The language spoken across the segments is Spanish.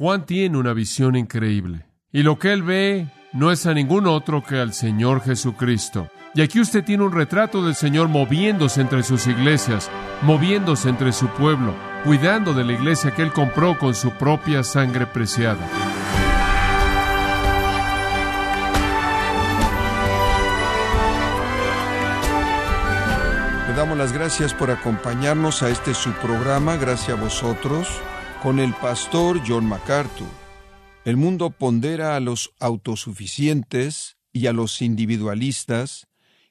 Juan tiene una visión increíble. Y lo que él ve no es a ningún otro que al Señor Jesucristo. Y aquí usted tiene un retrato del Señor moviéndose entre sus iglesias, moviéndose entre su pueblo, cuidando de la iglesia que él compró con su propia sangre preciada. Le damos las gracias por acompañarnos a este su programa, gracias a vosotros, con el pastor John MacArthur. El mundo pondera a los autosuficientes y a los individualistas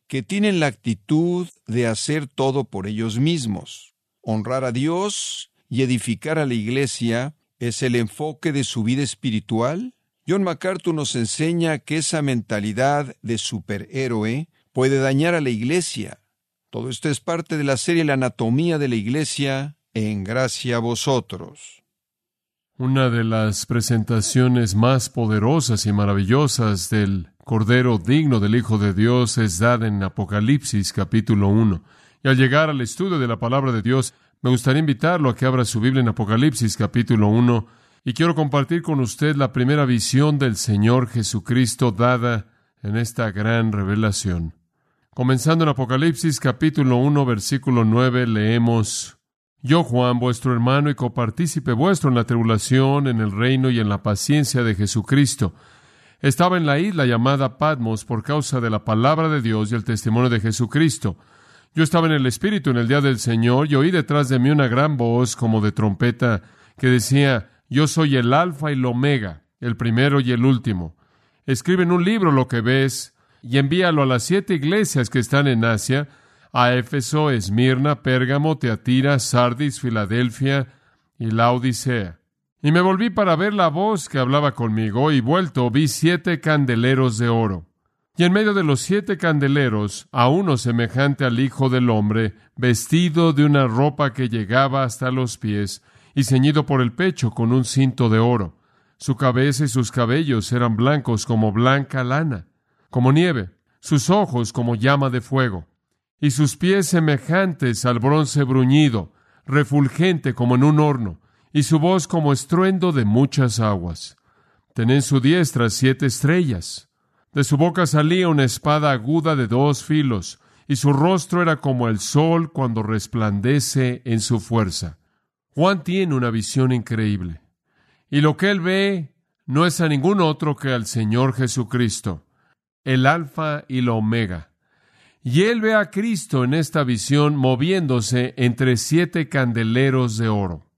que tienen la actitud de hacer todo por ellos mismos. Honrar a Dios y edificar a la iglesia es el enfoque de su vida espiritual. John MacArthur nos enseña que esa mentalidad de superhéroe puede dañar a la iglesia. Todo esto es parte de la serie La anatomía de la iglesia en gracia a vosotros. Una de las presentaciones más poderosas y maravillosas del Cordero digno del Hijo de Dios es dada en Apocalipsis capítulo 1. Y al llegar al estudio de la palabra de Dios, me gustaría invitarlo a que abra su Biblia en Apocalipsis capítulo 1 y quiero compartir con usted la primera visión del Señor Jesucristo dada en esta gran revelación. Comenzando en Apocalipsis capítulo 1 versículo 9 leemos Yo Juan, vuestro hermano y copartícipe vuestro en la tribulación, en el reino y en la paciencia de Jesucristo, estaba en la isla llamada Patmos por causa de la palabra de Dios y el testimonio de Jesucristo. Yo estaba en el Espíritu en el día del Señor y oí detrás de mí una gran voz como de trompeta que decía, Yo soy el Alfa y el Omega, el primero y el último. Escribe en un libro lo que ves y envíalo a las siete iglesias que están en Asia, a Éfeso, Esmirna, Pérgamo, Teatira, Sardis, Filadelfia y la Odisea. Y me volví para ver la voz que hablaba conmigo, y vuelto vi siete candeleros de oro. Y en medio de los siete candeleros, a uno semejante al Hijo del Hombre, vestido de una ropa que llegaba hasta los pies, y ceñido por el pecho con un cinto de oro. Su cabeza y sus cabellos eran blancos como blanca lana, como nieve, sus ojos como llama de fuego, y sus pies semejantes al bronce bruñido, refulgente como en un horno, y su voz como estruendo de muchas aguas. Tenía en su diestra siete estrellas. De su boca salía una espada aguda de dos filos, y su rostro era como el sol cuando resplandece en su fuerza. Juan tiene una visión increíble, y lo que él ve no es a ningún otro que al Señor Jesucristo, el Alfa y la Omega. Y él ve a Cristo en esta visión moviéndose entre siete candeleros de oro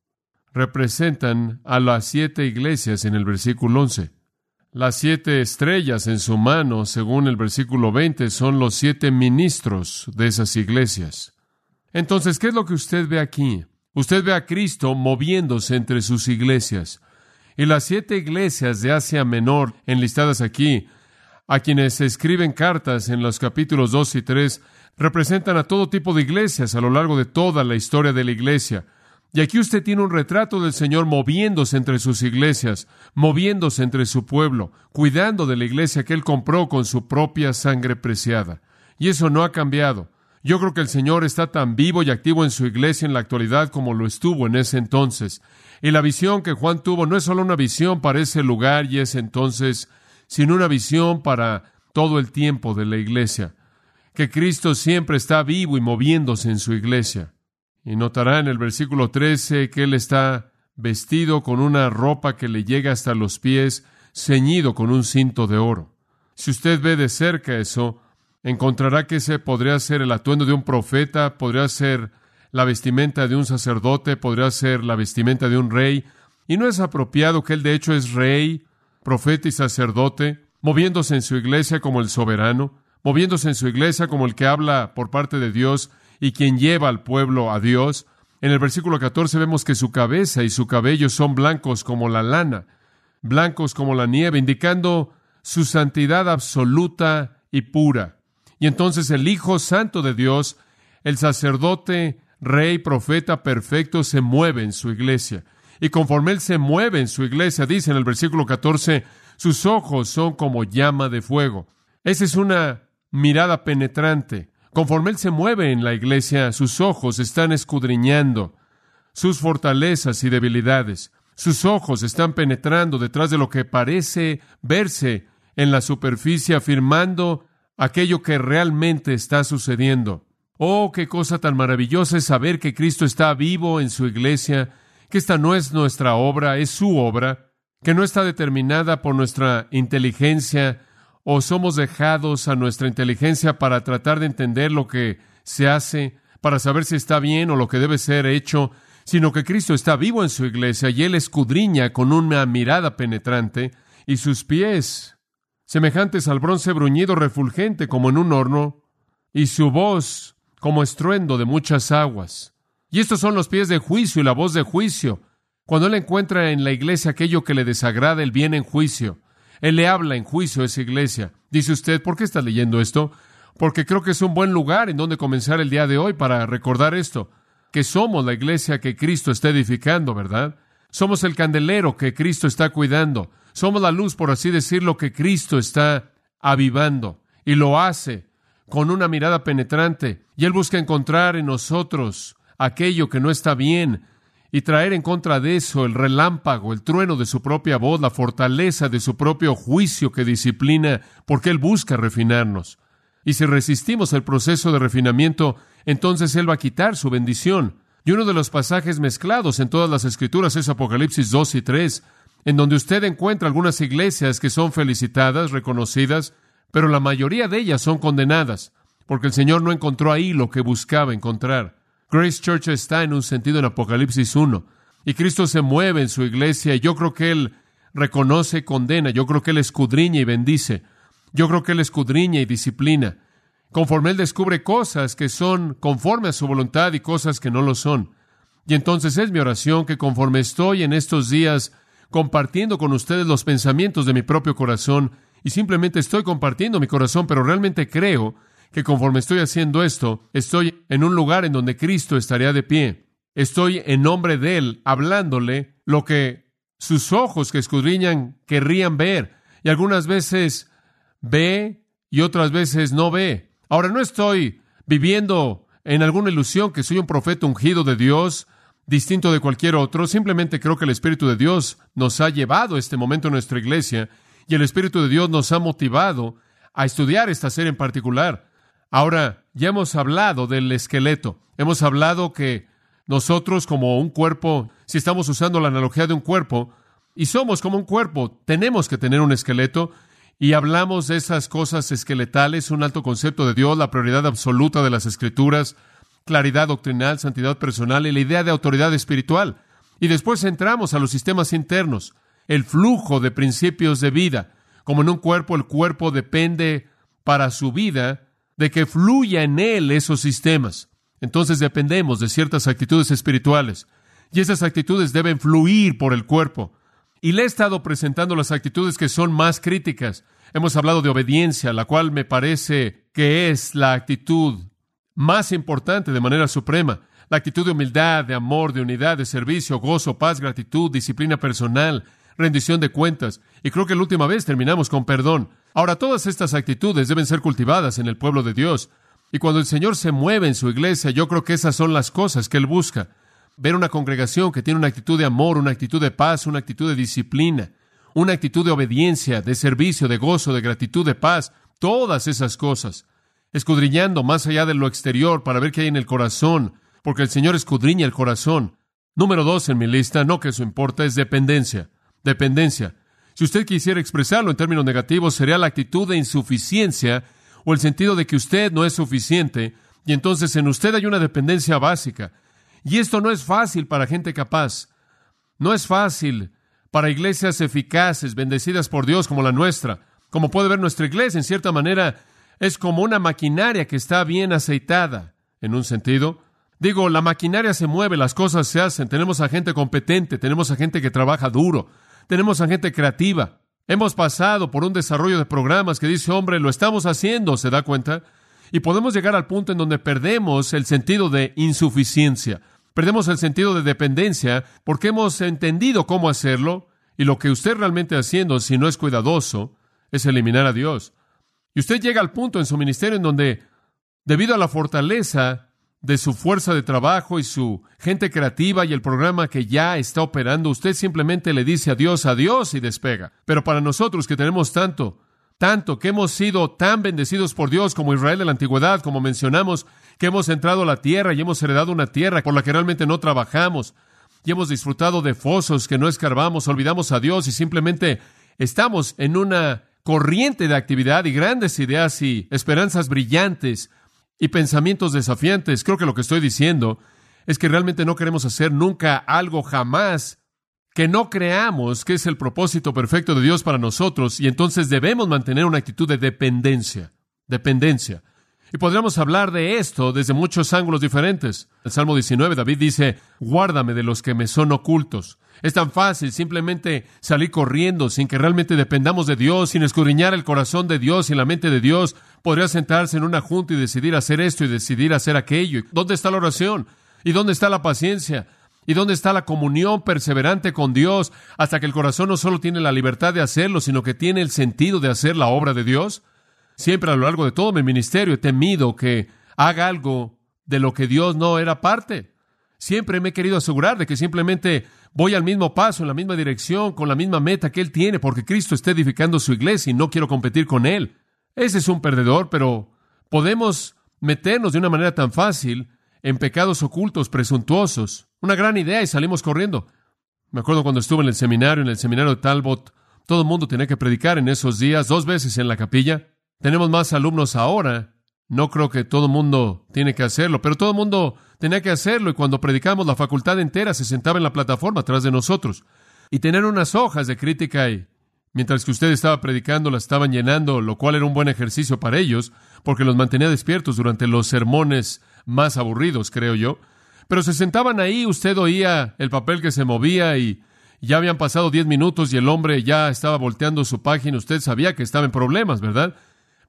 representan a las siete iglesias en el versículo 11. Las siete estrellas en su mano, según el versículo 20, son los siete ministros de esas iglesias. Entonces, ¿qué es lo que usted ve aquí? Usted ve a Cristo moviéndose entre sus iglesias. Y las siete iglesias de Asia Menor, enlistadas aquí, a quienes escriben cartas en los capítulos 2 y 3, representan a todo tipo de iglesias a lo largo de toda la historia de la iglesia. Y aquí usted tiene un retrato del Señor moviéndose entre sus iglesias, moviéndose entre su pueblo, cuidando de la iglesia que Él compró con su propia sangre preciada. Y eso no ha cambiado. Yo creo que el Señor está tan vivo y activo en su iglesia en la actualidad como lo estuvo en ese entonces. Y la visión que Juan tuvo no es solo una visión para ese lugar y ese entonces, sino una visión para todo el tiempo de la iglesia. Que Cristo siempre está vivo y moviéndose en su iglesia. Y notará en el versículo 13 que él está vestido con una ropa que le llega hasta los pies, ceñido con un cinto de oro. Si usted ve de cerca eso, encontrará que ese podría ser el atuendo de un profeta, podría ser la vestimenta de un sacerdote, podría ser la vestimenta de un rey, y no es apropiado que él de hecho es rey, profeta y sacerdote, moviéndose en su iglesia como el soberano, moviéndose en su iglesia como el que habla por parte de Dios y quien lleva al pueblo a Dios. En el versículo 14 vemos que su cabeza y su cabello son blancos como la lana, blancos como la nieve, indicando su santidad absoluta y pura. Y entonces el Hijo Santo de Dios, el sacerdote, rey, profeta perfecto, se mueve en su iglesia. Y conforme Él se mueve en su iglesia, dice en el versículo 14, sus ojos son como llama de fuego. Esa es una mirada penetrante, Conforme Él se mueve en la iglesia, sus ojos están escudriñando sus fortalezas y debilidades. Sus ojos están penetrando detrás de lo que parece verse en la superficie, afirmando aquello que realmente está sucediendo. Oh, qué cosa tan maravillosa es saber que Cristo está vivo en su iglesia, que esta no es nuestra obra, es su obra, que no está determinada por nuestra inteligencia o somos dejados a nuestra inteligencia para tratar de entender lo que se hace, para saber si está bien o lo que debe ser hecho, sino que Cristo está vivo en su iglesia y Él escudriña con una mirada penetrante y sus pies, semejantes al bronce bruñido refulgente como en un horno, y su voz como estruendo de muchas aguas. Y estos son los pies de juicio y la voz de juicio. Cuando Él encuentra en la iglesia aquello que le desagrada, Él viene en juicio. Él le habla en juicio a esa iglesia. Dice usted, ¿por qué está leyendo esto? Porque creo que es un buen lugar en donde comenzar el día de hoy para recordar esto, que somos la iglesia que Cristo está edificando, ¿verdad? Somos el candelero que Cristo está cuidando. Somos la luz, por así decirlo, que Cristo está avivando. Y lo hace con una mirada penetrante. Y Él busca encontrar en nosotros aquello que no está bien y traer en contra de eso el relámpago, el trueno de su propia voz, la fortaleza de su propio juicio que disciplina, porque Él busca refinarnos. Y si resistimos el proceso de refinamiento, entonces Él va a quitar su bendición. Y uno de los pasajes mezclados en todas las escrituras es Apocalipsis 2 y 3, en donde usted encuentra algunas iglesias que son felicitadas, reconocidas, pero la mayoría de ellas son condenadas, porque el Señor no encontró ahí lo que buscaba encontrar. Grace Church está en un sentido en Apocalipsis 1, y Cristo se mueve en su iglesia, y yo creo que Él reconoce y condena, yo creo que Él escudriña y bendice, yo creo que Él escudriña y disciplina, conforme Él descubre cosas que son conforme a su voluntad y cosas que no lo son. Y entonces es mi oración que conforme estoy en estos días compartiendo con ustedes los pensamientos de mi propio corazón, y simplemente estoy compartiendo mi corazón, pero realmente creo que conforme estoy haciendo esto, estoy en un lugar en donde Cristo estaría de pie. Estoy en nombre de Él hablándole lo que sus ojos que escudriñan querrían ver. Y algunas veces ve y otras veces no ve. Ahora no estoy viviendo en alguna ilusión que soy un profeta ungido de Dios, distinto de cualquier otro. Simplemente creo que el Espíritu de Dios nos ha llevado a este momento en nuestra iglesia y el Espíritu de Dios nos ha motivado a estudiar esta serie en particular. Ahora, ya hemos hablado del esqueleto. Hemos hablado que nosotros como un cuerpo, si estamos usando la analogía de un cuerpo, y somos como un cuerpo, tenemos que tener un esqueleto, y hablamos de esas cosas esqueletales, un alto concepto de Dios, la prioridad absoluta de las escrituras, claridad doctrinal, santidad personal y la idea de autoridad espiritual. Y después entramos a los sistemas internos, el flujo de principios de vida. Como en un cuerpo, el cuerpo depende para su vida de que fluya en él esos sistemas. Entonces dependemos de ciertas actitudes espirituales y esas actitudes deben fluir por el cuerpo. Y le he estado presentando las actitudes que son más críticas. Hemos hablado de obediencia, la cual me parece que es la actitud más importante de manera suprema. La actitud de humildad, de amor, de unidad, de servicio, gozo, paz, gratitud, disciplina personal, rendición de cuentas. Y creo que la última vez terminamos con perdón. Ahora, todas estas actitudes deben ser cultivadas en el pueblo de Dios. Y cuando el Señor se mueve en su iglesia, yo creo que esas son las cosas que Él busca. Ver una congregación que tiene una actitud de amor, una actitud de paz, una actitud de disciplina, una actitud de obediencia, de servicio, de gozo, de gratitud, de paz, todas esas cosas. Escudriñando más allá de lo exterior para ver qué hay en el corazón, porque el Señor escudriña el corazón. Número dos en mi lista, no que eso importa, es dependencia dependencia. Si usted quisiera expresarlo en términos negativos, sería la actitud de insuficiencia o el sentido de que usted no es suficiente y entonces en usted hay una dependencia básica. Y esto no es fácil para gente capaz. No es fácil para iglesias eficaces, bendecidas por Dios como la nuestra. Como puede ver nuestra iglesia, en cierta manera, es como una maquinaria que está bien aceitada, en un sentido. Digo, la maquinaria se mueve, las cosas se hacen, tenemos a gente competente, tenemos a gente que trabaja duro, tenemos a gente creativa. Hemos pasado por un desarrollo de programas que dice, hombre, lo estamos haciendo, ¿se da cuenta? Y podemos llegar al punto en donde perdemos el sentido de insuficiencia, perdemos el sentido de dependencia porque hemos entendido cómo hacerlo y lo que usted realmente haciendo, si no es cuidadoso, es eliminar a Dios. Y usted llega al punto en su ministerio en donde, debido a la fortaleza de su fuerza de trabajo y su gente creativa y el programa que ya está operando, usted simplemente le dice adiós, adiós y despega. Pero para nosotros que tenemos tanto, tanto, que hemos sido tan bendecidos por Dios como Israel de la antigüedad, como mencionamos, que hemos entrado a la tierra y hemos heredado una tierra por la que realmente no trabajamos, y hemos disfrutado de fosos que no escarbamos, olvidamos a Dios y simplemente estamos en una corriente de actividad y grandes ideas y esperanzas brillantes y pensamientos desafiantes. Creo que lo que estoy diciendo es que realmente no queremos hacer nunca algo jamás que no creamos que es el propósito perfecto de Dios para nosotros y entonces debemos mantener una actitud de dependencia, dependencia. Y podríamos hablar de esto desde muchos ángulos diferentes. El Salmo 19, David dice, guárdame de los que me son ocultos. Es tan fácil simplemente salir corriendo sin que realmente dependamos de Dios, sin escudriñar el corazón de Dios y la mente de Dios. Podría sentarse en una junta y decidir hacer esto y decidir hacer aquello. ¿Dónde está la oración? ¿Y dónde está la paciencia? ¿Y dónde está la comunión perseverante con Dios hasta que el corazón no solo tiene la libertad de hacerlo, sino que tiene el sentido de hacer la obra de Dios? Siempre a lo largo de todo mi ministerio he temido que haga algo de lo que Dios no era parte. Siempre me he querido asegurar de que simplemente voy al mismo paso, en la misma dirección, con la misma meta que Él tiene, porque Cristo está edificando su iglesia y no quiero competir con Él. Ese es un perdedor, pero podemos meternos de una manera tan fácil en pecados ocultos, presuntuosos. Una gran idea y salimos corriendo. Me acuerdo cuando estuve en el seminario, en el seminario de Talbot, todo el mundo tenía que predicar en esos días, dos veces en la capilla. Tenemos más alumnos ahora. No creo que todo el mundo tiene que hacerlo, pero todo el mundo tenía que hacerlo y cuando predicamos la facultad entera se sentaba en la plataforma atrás de nosotros y tener unas hojas de crítica ahí. Mientras que usted estaba predicando, las estaban llenando, lo cual era un buen ejercicio para ellos, porque los mantenía despiertos durante los sermones más aburridos, creo yo. Pero se sentaban ahí, usted oía el papel que se movía y ya habían pasado diez minutos y el hombre ya estaba volteando su página. Usted sabía que estaba en problemas, ¿verdad?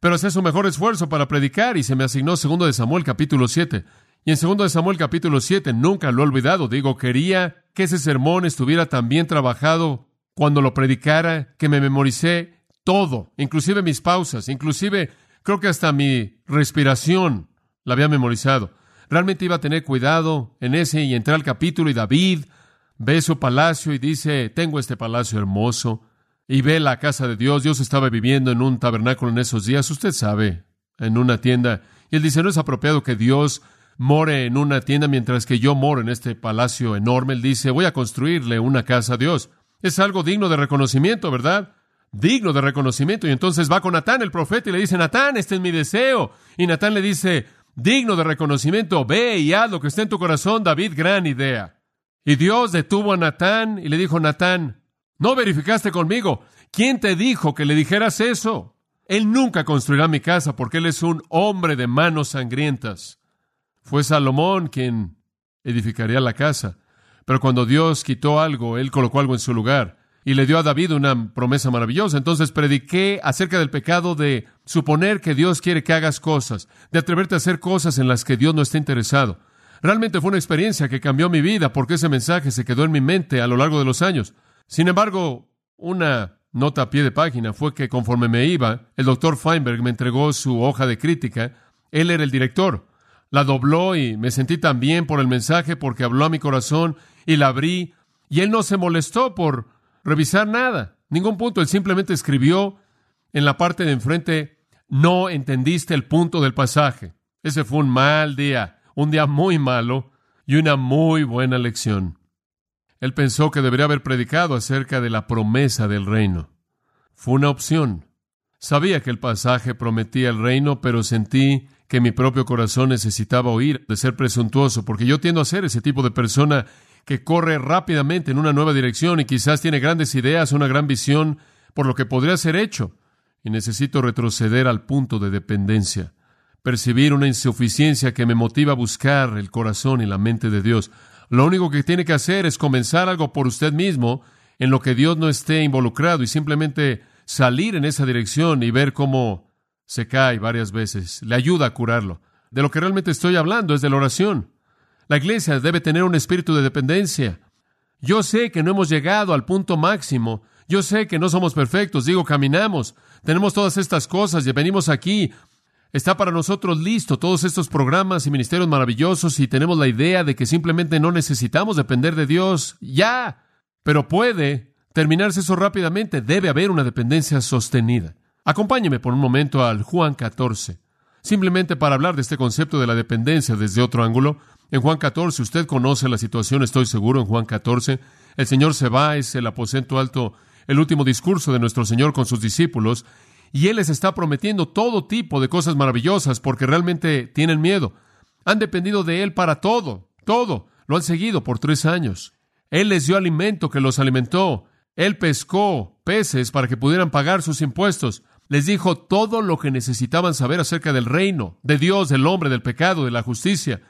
Pero hacía su mejor esfuerzo para predicar y se me asignó segundo de Samuel capítulo 7. Y en segundo de Samuel capítulo 7, nunca lo he olvidado, digo, quería que ese sermón estuviera tan bien trabajado cuando lo predicara, que me memoricé todo, inclusive mis pausas, inclusive creo que hasta mi respiración la había memorizado. Realmente iba a tener cuidado en ese y entré al capítulo y David ve su palacio y dice, tengo este palacio hermoso y ve la casa de Dios. Dios estaba viviendo en un tabernáculo en esos días, usted sabe, en una tienda. Y él dice, no es apropiado que Dios more en una tienda mientras que yo moro en este palacio enorme. Él dice, voy a construirle una casa a Dios. Es algo digno de reconocimiento, ¿verdad? Digno de reconocimiento. Y entonces va con Natán, el profeta, y le dice, Natán, este es mi deseo. Y Natán le dice, digno de reconocimiento, ve y haz lo que está en tu corazón, David, gran idea. Y Dios detuvo a Natán y le dijo, Natán, no verificaste conmigo. ¿Quién te dijo que le dijeras eso? Él nunca construirá mi casa porque él es un hombre de manos sangrientas. Fue Salomón quien edificaría la casa. Pero cuando Dios quitó algo, Él colocó algo en su lugar y le dio a David una promesa maravillosa. Entonces prediqué acerca del pecado de suponer que Dios quiere que hagas cosas, de atreverte a hacer cosas en las que Dios no está interesado. Realmente fue una experiencia que cambió mi vida porque ese mensaje se quedó en mi mente a lo largo de los años. Sin embargo, una nota a pie de página fue que conforme me iba, el doctor Feinberg me entregó su hoja de crítica. Él era el director. La dobló y me sentí tan bien por el mensaje porque habló a mi corazón y la abrí. Y él no se molestó por revisar nada, ningún punto. Él simplemente escribió en la parte de enfrente, no entendiste el punto del pasaje. Ese fue un mal día, un día muy malo y una muy buena lección. Él pensó que debería haber predicado acerca de la promesa del reino. Fue una opción. Sabía que el pasaje prometía el reino, pero sentí que mi propio corazón necesitaba oír de ser presuntuoso, porque yo tiendo a ser ese tipo de persona que corre rápidamente en una nueva dirección y quizás tiene grandes ideas, una gran visión por lo que podría ser hecho, y necesito retroceder al punto de dependencia, percibir una insuficiencia que me motiva a buscar el corazón y la mente de Dios. Lo único que tiene que hacer es comenzar algo por usted mismo en lo que Dios no esté involucrado y simplemente salir en esa dirección y ver cómo se cae varias veces. Le ayuda a curarlo. De lo que realmente estoy hablando es de la oración. La iglesia debe tener un espíritu de dependencia. Yo sé que no hemos llegado al punto máximo. Yo sé que no somos perfectos. Digo, caminamos. Tenemos todas estas cosas y venimos aquí. está para nosotros listo todos estos programas y ministerios maravillosos y tenemos la idea de que simplemente no necesitamos depender de Dios. Ya, pero puede terminarse eso rápidamente. Debe haber una dependencia sostenida. Acompáñeme por un momento al Juan 14, simplemente para hablar de este concepto de la dependencia desde otro ángulo. En Juan 14, usted conoce la situación, estoy seguro, en Juan 14, el Señor se va, es el aposento alto, el último discurso de nuestro Señor con sus discípulos, y Él les está prometiendo todo tipo de cosas maravillosas porque realmente tienen miedo. Han dependido de Él para todo, todo. Lo han seguido por tres años. Él les dio alimento que los alimentó. Él pescó peces para que pudieran pagar sus impuestos. Les dijo todo lo que necesitaban saber acerca del reino, de Dios, del hombre, del pecado, de la justicia.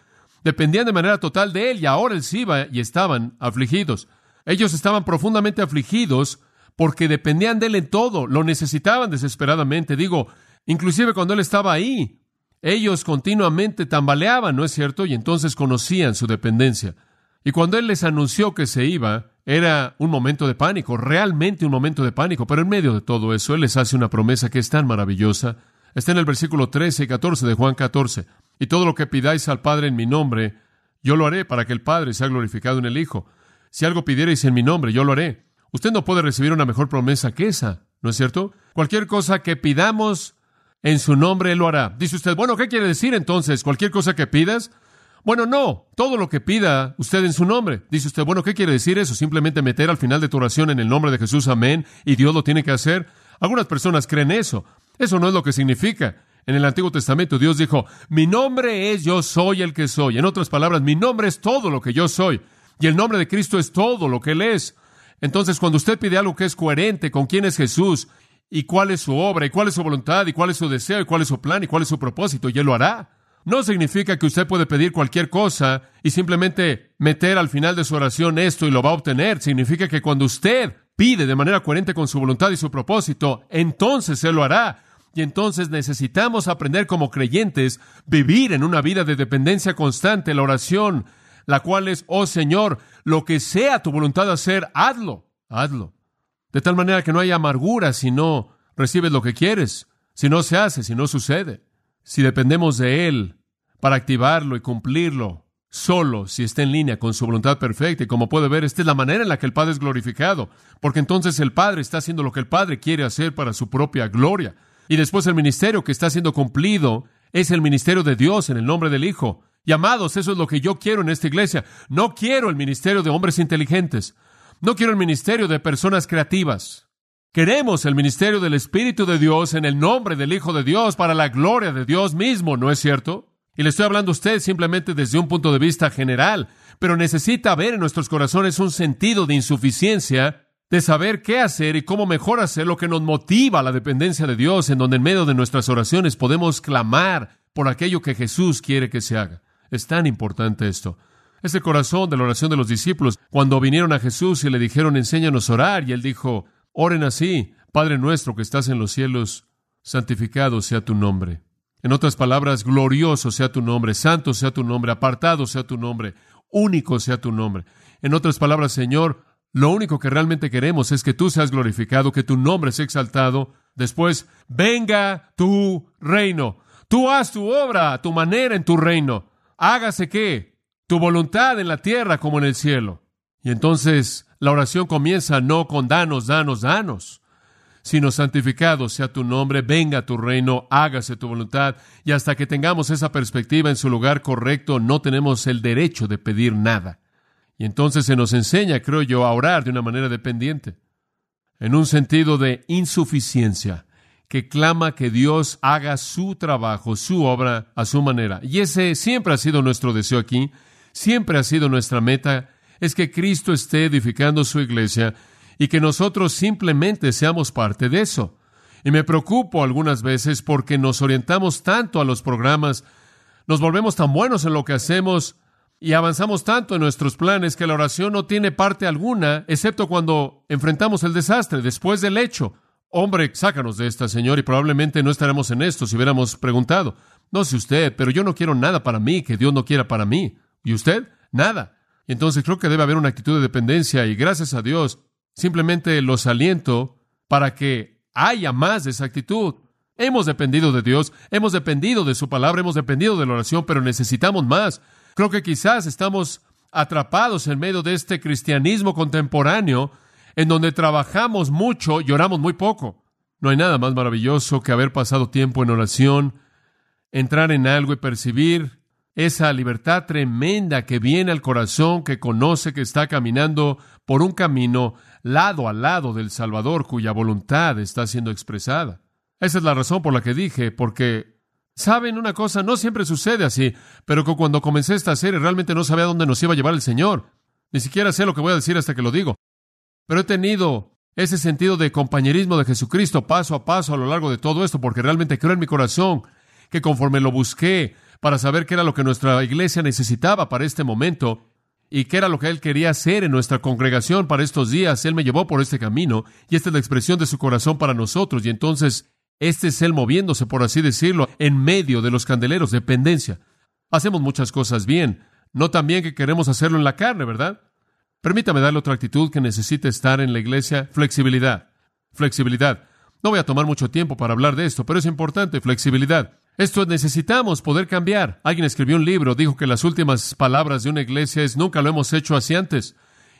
Dependían de manera total de Él y ahora Él sí iba y estaban afligidos. Ellos estaban profundamente afligidos porque dependían de Él en todo, lo necesitaban desesperadamente. Digo, inclusive cuando Él estaba ahí, ellos continuamente tambaleaban, ¿no es cierto? Y entonces conocían su dependencia. Y cuando Él les anunció que se iba, era un momento de pánico, realmente un momento de pánico, pero en medio de todo eso, Él les hace una promesa que es tan maravillosa. Está en el versículo 13 y 14 de Juan 14. Y todo lo que pidáis al Padre en mi nombre, yo lo haré para que el Padre sea glorificado en el Hijo. Si algo pidierais en mi nombre, yo lo haré. Usted no puede recibir una mejor promesa que esa, ¿no es cierto? Cualquier cosa que pidamos en su nombre, Él lo hará. Dice usted, bueno, ¿qué quiere decir entonces? ¿Cualquier cosa que pidas? Bueno, no, todo lo que pida usted en su nombre. Dice usted, bueno, ¿qué quiere decir eso? Simplemente meter al final de tu oración en el nombre de Jesús, amén, y Dios lo tiene que hacer. Algunas personas creen eso. Eso no es lo que significa. En el Antiguo Testamento Dios dijo, mi nombre es yo soy el que soy. En otras palabras, mi nombre es todo lo que yo soy. Y el nombre de Cristo es todo lo que Él es. Entonces, cuando usted pide algo que es coherente con quién es Jesús, y cuál es su obra, y cuál es su voluntad, y cuál es su deseo, y cuál es su plan, y cuál es su propósito, y Él lo hará. No significa que usted puede pedir cualquier cosa y simplemente meter al final de su oración esto y lo va a obtener. Significa que cuando usted pide de manera coherente con su voluntad y su propósito, entonces Él lo hará. Y entonces necesitamos aprender como creyentes vivir en una vida de dependencia constante, la oración, la cual es, oh Señor, lo que sea tu voluntad hacer, hazlo, hazlo. De tal manera que no haya amargura si no recibes lo que quieres, si no se hace, si no sucede. Si dependemos de Él para activarlo y cumplirlo, solo si está en línea con su voluntad perfecta. Y como puede ver, esta es la manera en la que el Padre es glorificado, porque entonces el Padre está haciendo lo que el Padre quiere hacer para su propia gloria. Y después el ministerio que está siendo cumplido es el ministerio de Dios en el nombre del Hijo. Y amados, eso es lo que yo quiero en esta iglesia. No quiero el ministerio de hombres inteligentes. No quiero el ministerio de personas creativas. Queremos el ministerio del Espíritu de Dios en el nombre del Hijo de Dios para la gloria de Dios mismo, ¿no es cierto? Y le estoy hablando a usted simplemente desde un punto de vista general, pero necesita ver en nuestros corazones un sentido de insuficiencia de saber qué hacer y cómo mejor hacer lo que nos motiva a la dependencia de Dios, en donde en medio de nuestras oraciones podemos clamar por aquello que Jesús quiere que se haga. Es tan importante esto. Es el corazón de la oración de los discípulos. Cuando vinieron a Jesús y le dijeron, enséñanos a orar, y él dijo, oren así, Padre nuestro que estás en los cielos, santificado sea tu nombre. En otras palabras, glorioso sea tu nombre, santo sea tu nombre, apartado sea tu nombre, único sea tu nombre. En otras palabras, Señor, lo único que realmente queremos es que tú seas glorificado, que tu nombre sea exaltado. Después, venga tu reino. Tú haz tu obra tu manera en tu reino. Hágase qué? Tu voluntad en la tierra como en el cielo. Y entonces la oración comienza no con danos, danos, danos, sino santificado sea tu nombre, venga tu reino, hágase tu voluntad. Y hasta que tengamos esa perspectiva en su lugar correcto, no tenemos el derecho de pedir nada. Y entonces se nos enseña, creo yo, a orar de una manera dependiente, en un sentido de insuficiencia, que clama que Dios haga su trabajo, su obra a su manera. Y ese siempre ha sido nuestro deseo aquí, siempre ha sido nuestra meta, es que Cristo esté edificando su iglesia y que nosotros simplemente seamos parte de eso. Y me preocupo algunas veces porque nos orientamos tanto a los programas, nos volvemos tan buenos en lo que hacemos, y avanzamos tanto en nuestros planes que la oración no tiene parte alguna, excepto cuando enfrentamos el desastre, después del hecho. Hombre, sácanos de esta, Señor, y probablemente no estaremos en esto si hubiéramos preguntado. No sé usted, pero yo no quiero nada para mí que Dios no quiera para mí. ¿Y usted? Nada. Entonces creo que debe haber una actitud de dependencia y gracias a Dios, simplemente los aliento para que haya más de esa actitud. Hemos dependido de Dios, hemos dependido de su palabra, hemos dependido de la oración, pero necesitamos más. Creo que quizás estamos atrapados en medio de este cristianismo contemporáneo en donde trabajamos mucho y oramos muy poco. No hay nada más maravilloso que haber pasado tiempo en oración, entrar en algo y percibir esa libertad tremenda que viene al corazón, que conoce que está caminando por un camino lado a lado del Salvador cuya voluntad está siendo expresada. Esa es la razón por la que dije, porque, ¿saben una cosa? No siempre sucede así, pero que cuando comencé esta serie realmente no sabía dónde nos iba a llevar el Señor. Ni siquiera sé lo que voy a decir hasta que lo digo. Pero he tenido ese sentido de compañerismo de Jesucristo paso a paso a lo largo de todo esto, porque realmente creo en mi corazón que conforme lo busqué para saber qué era lo que nuestra iglesia necesitaba para este momento y qué era lo que Él quería hacer en nuestra congregación para estos días, Él me llevó por este camino y esta es la expresión de su corazón para nosotros y entonces este es Él moviéndose, por así decirlo, en medio de los candeleros, dependencia. Hacemos muchas cosas bien, no tan bien que queremos hacerlo en la carne, ¿verdad? Permítame darle otra actitud que necesita estar en la iglesia, flexibilidad. Flexibilidad. No voy a tomar mucho tiempo para hablar de esto, pero es importante, flexibilidad. Esto necesitamos poder cambiar. Alguien escribió un libro, dijo que las últimas palabras de una iglesia es nunca lo hemos hecho así antes.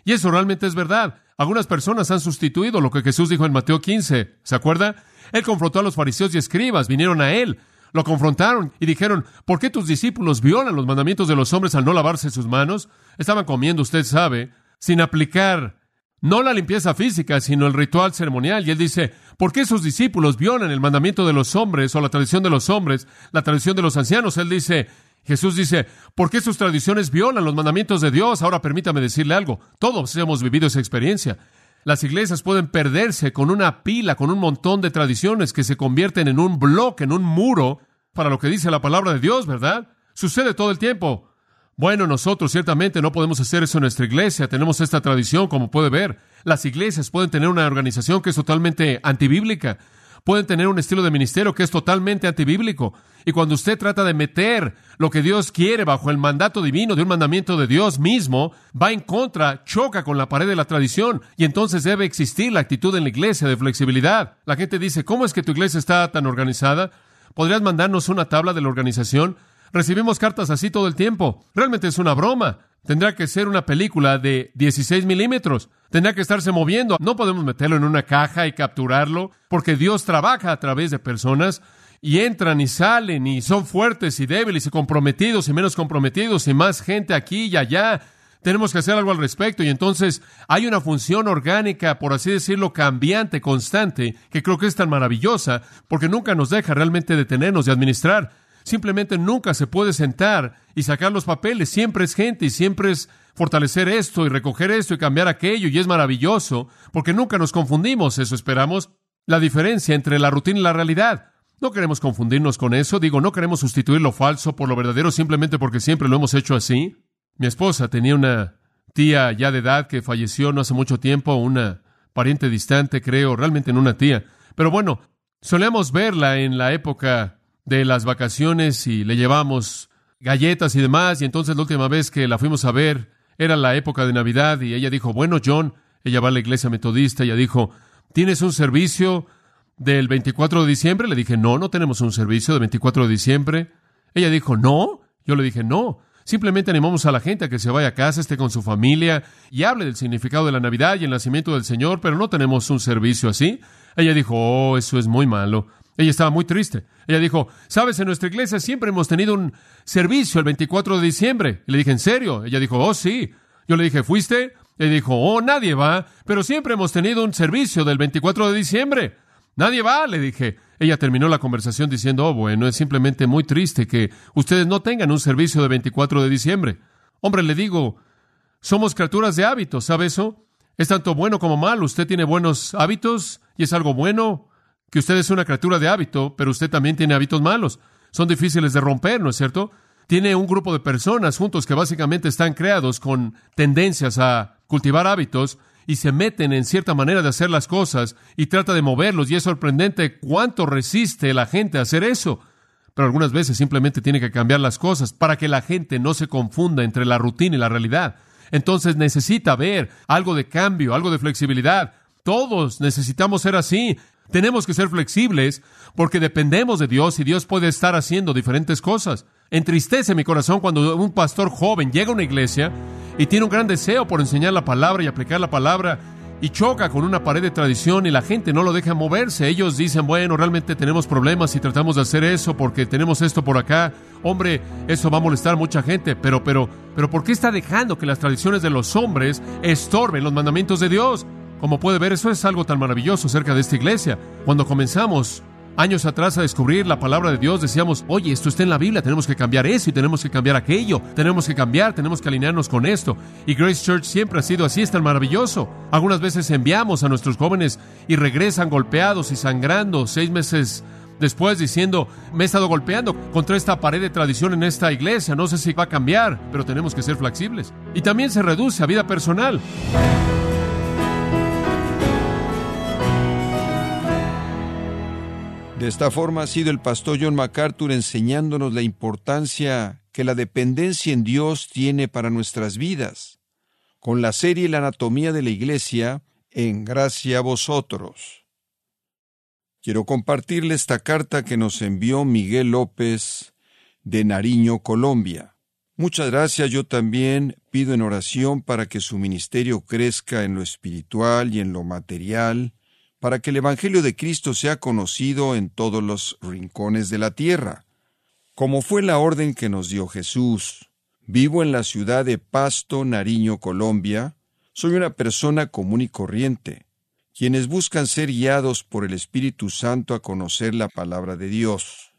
Y eso realmente es verdad. Algunas personas han sustituido lo que Jesús dijo en Mateo 15. ¿Se acuerda? Él confrontó a los fariseos y escribas, vinieron a él, lo confrontaron y dijeron, ¿por qué tus discípulos violan los mandamientos de los hombres al no lavarse sus manos? Estaban comiendo, usted sabe, sin aplicar no la limpieza física, sino el ritual ceremonial. Y él dice, ¿por qué sus discípulos violan el mandamiento de los hombres o la tradición de los hombres, la tradición de los ancianos? Él dice, Jesús dice, ¿por qué sus tradiciones violan los mandamientos de Dios? Ahora permítame decirle algo, todos hemos vivido esa experiencia. Las iglesias pueden perderse con una pila, con un montón de tradiciones que se convierten en un bloque, en un muro, para lo que dice la palabra de Dios, ¿verdad? Sucede todo el tiempo. Bueno, nosotros ciertamente no podemos hacer eso en nuestra iglesia. Tenemos esta tradición, como puede ver. Las iglesias pueden tener una organización que es totalmente antibíblica. Pueden tener un estilo de ministerio que es totalmente antibíblico. Y cuando usted trata de meter lo que Dios quiere bajo el mandato divino de un mandamiento de Dios mismo, va en contra, choca con la pared de la tradición. Y entonces debe existir la actitud en la iglesia de flexibilidad. La gente dice, ¿cómo es que tu iglesia está tan organizada? ¿Podrías mandarnos una tabla de la organización? Recibimos cartas así todo el tiempo. Realmente es una broma. Tendrá que ser una película de 16 milímetros. Tendrá que estarse moviendo. No podemos meterlo en una caja y capturarlo, porque Dios trabaja a través de personas y entran y salen y son fuertes y débiles y comprometidos y menos comprometidos y más gente aquí y allá. Tenemos que hacer algo al respecto y entonces hay una función orgánica, por así decirlo, cambiante, constante, que creo que es tan maravillosa porque nunca nos deja realmente detenernos y administrar. Simplemente nunca se puede sentar y sacar los papeles. Siempre es gente y siempre es fortalecer esto y recoger esto y cambiar aquello. Y es maravilloso porque nunca nos confundimos. Eso esperamos. La diferencia entre la rutina y la realidad. No queremos confundirnos con eso. Digo, no queremos sustituir lo falso por lo verdadero simplemente porque siempre lo hemos hecho así. Mi esposa tenía una tía ya de edad que falleció no hace mucho tiempo, una pariente distante, creo, realmente no una tía. Pero bueno, solemos verla en la época de las vacaciones y le llevamos galletas y demás. Y entonces la última vez que la fuimos a ver era la época de Navidad y ella dijo, bueno, John, ella va a la iglesia metodista, ella dijo, ¿tienes un servicio del 24 de diciembre? Le dije, no, no tenemos un servicio del 24 de diciembre. Ella dijo, no. Yo le dije, no. Simplemente animamos a la gente a que se vaya a casa, esté con su familia y hable del significado de la Navidad y el nacimiento del Señor, pero no tenemos un servicio así. Ella dijo, oh, eso es muy malo. Ella estaba muy triste. Ella dijo, sabes, en nuestra iglesia siempre hemos tenido un servicio el 24 de diciembre. Le dije, ¿en serio? Ella dijo, oh, sí. Yo le dije, ¿fuiste? Ella dijo, oh, nadie va, pero siempre hemos tenido un servicio del 24 de diciembre. Nadie va, le dije. Ella terminó la conversación diciendo, oh, bueno, es simplemente muy triste que ustedes no tengan un servicio de 24 de diciembre. Hombre, le digo, somos criaturas de hábitos, ¿sabe eso? Es tanto bueno como malo. Usted tiene buenos hábitos y es algo bueno que usted es una criatura de hábito, pero usted también tiene hábitos malos. Son difíciles de romper, ¿no es cierto? Tiene un grupo de personas juntos que básicamente están creados con tendencias a cultivar hábitos y se meten en cierta manera de hacer las cosas y trata de moverlos y es sorprendente cuánto resiste la gente a hacer eso. Pero algunas veces simplemente tiene que cambiar las cosas para que la gente no se confunda entre la rutina y la realidad. Entonces necesita ver algo de cambio, algo de flexibilidad. Todos necesitamos ser así. Tenemos que ser flexibles porque dependemos de Dios y Dios puede estar haciendo diferentes cosas. Entristece mi corazón cuando un pastor joven llega a una iglesia y tiene un gran deseo por enseñar la palabra y aplicar la palabra y choca con una pared de tradición y la gente no lo deja moverse. Ellos dicen, bueno, realmente tenemos problemas y tratamos de hacer eso porque tenemos esto por acá. Hombre, eso va a molestar a mucha gente, pero, pero, pero ¿por qué está dejando que las tradiciones de los hombres estorben los mandamientos de Dios? Como puede ver, eso es algo tan maravilloso cerca de esta iglesia. Cuando comenzamos años atrás a descubrir la palabra de Dios, decíamos, oye, esto está en la Biblia, tenemos que cambiar eso y tenemos que cambiar aquello, tenemos que cambiar, tenemos que alinearnos con esto. Y Grace Church siempre ha sido así, es tan maravilloso. Algunas veces enviamos a nuestros jóvenes y regresan golpeados y sangrando seis meses después diciendo, me he estado golpeando contra esta pared de tradición en esta iglesia, no sé si va a cambiar, pero tenemos que ser flexibles. Y también se reduce a vida personal. De esta forma ha sido el pastor John MacArthur enseñándonos la importancia que la dependencia en Dios tiene para nuestras vidas, con la serie La anatomía de la iglesia, en gracia a vosotros. Quiero compartirle esta carta que nos envió Miguel López de Nariño, Colombia. Muchas gracias, yo también pido en oración para que su ministerio crezca en lo espiritual y en lo material, para que el Evangelio de Cristo sea conocido en todos los rincones de la tierra, como fue la orden que nos dio Jesús. Vivo en la ciudad de Pasto, Nariño, Colombia. Soy una persona común y corriente, quienes buscan ser guiados por el Espíritu Santo a conocer la palabra de Dios.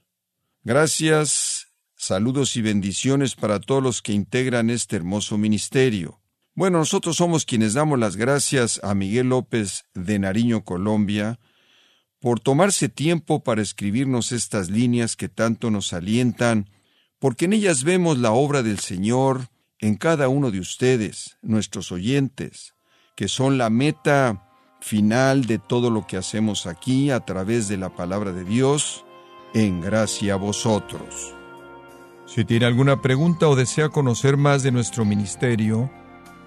Gracias, saludos y bendiciones para todos los que integran este hermoso ministerio. Bueno, nosotros somos quienes damos las gracias a Miguel López de Nariño, Colombia, por tomarse tiempo para escribirnos estas líneas que tanto nos alientan, porque en ellas vemos la obra del Señor en cada uno de ustedes, nuestros oyentes, que son la meta final de todo lo que hacemos aquí a través de la palabra de Dios, en gracia a vosotros. Si tiene alguna pregunta o desea conocer más de nuestro ministerio,